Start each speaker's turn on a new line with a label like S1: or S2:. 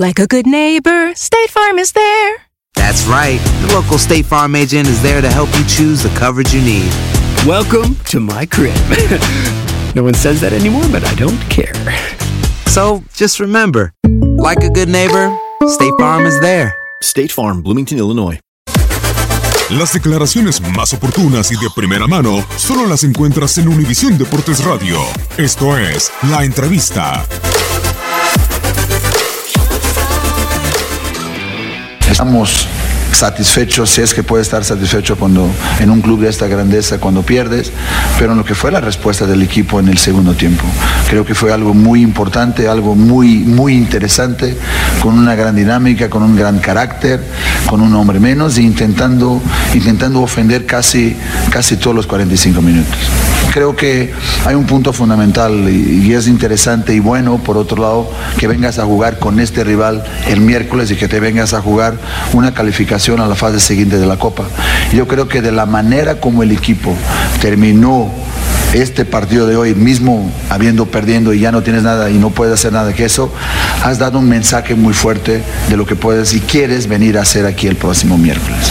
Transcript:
S1: Like a good neighbor, State Farm is there.
S2: That's right. The local State Farm agent is there to help you choose the coverage you need.
S3: Welcome to my crib. no one says that anymore, but I don't care.
S2: So just remember, like a good neighbor, State Farm is there.
S4: State Farm, Bloomington, Illinois.
S5: Las declaraciones más oportunas y de primera mano solo las encuentras en Univisión Deportes Radio. Esto es La Entrevista.
S6: Estamos satisfechos, si es que puede estar satisfecho cuando en un club de esta grandeza cuando pierdes, pero en lo que fue la respuesta del equipo en el segundo tiempo. Creo que fue algo muy importante, algo muy muy interesante, con una gran dinámica, con un gran carácter, con un hombre menos e intentando intentando ofender casi casi todos los 45 minutos. Creo que hay un punto fundamental y, es interesante y bueno, por otro lado, que vengas a jugar con este rival el miércoles y que te vengas a jugar una calificación a la fase siguiente de la Copa. Yo creo que de la manera como el equipo terminó este partido de hoy, mismo habiendo perdiendo y ya no tienes nada y no puedes hacer nada que eso, has dado un mensaje muy fuerte de lo que puedes y quieres venir a hacer aquí el próximo miércoles.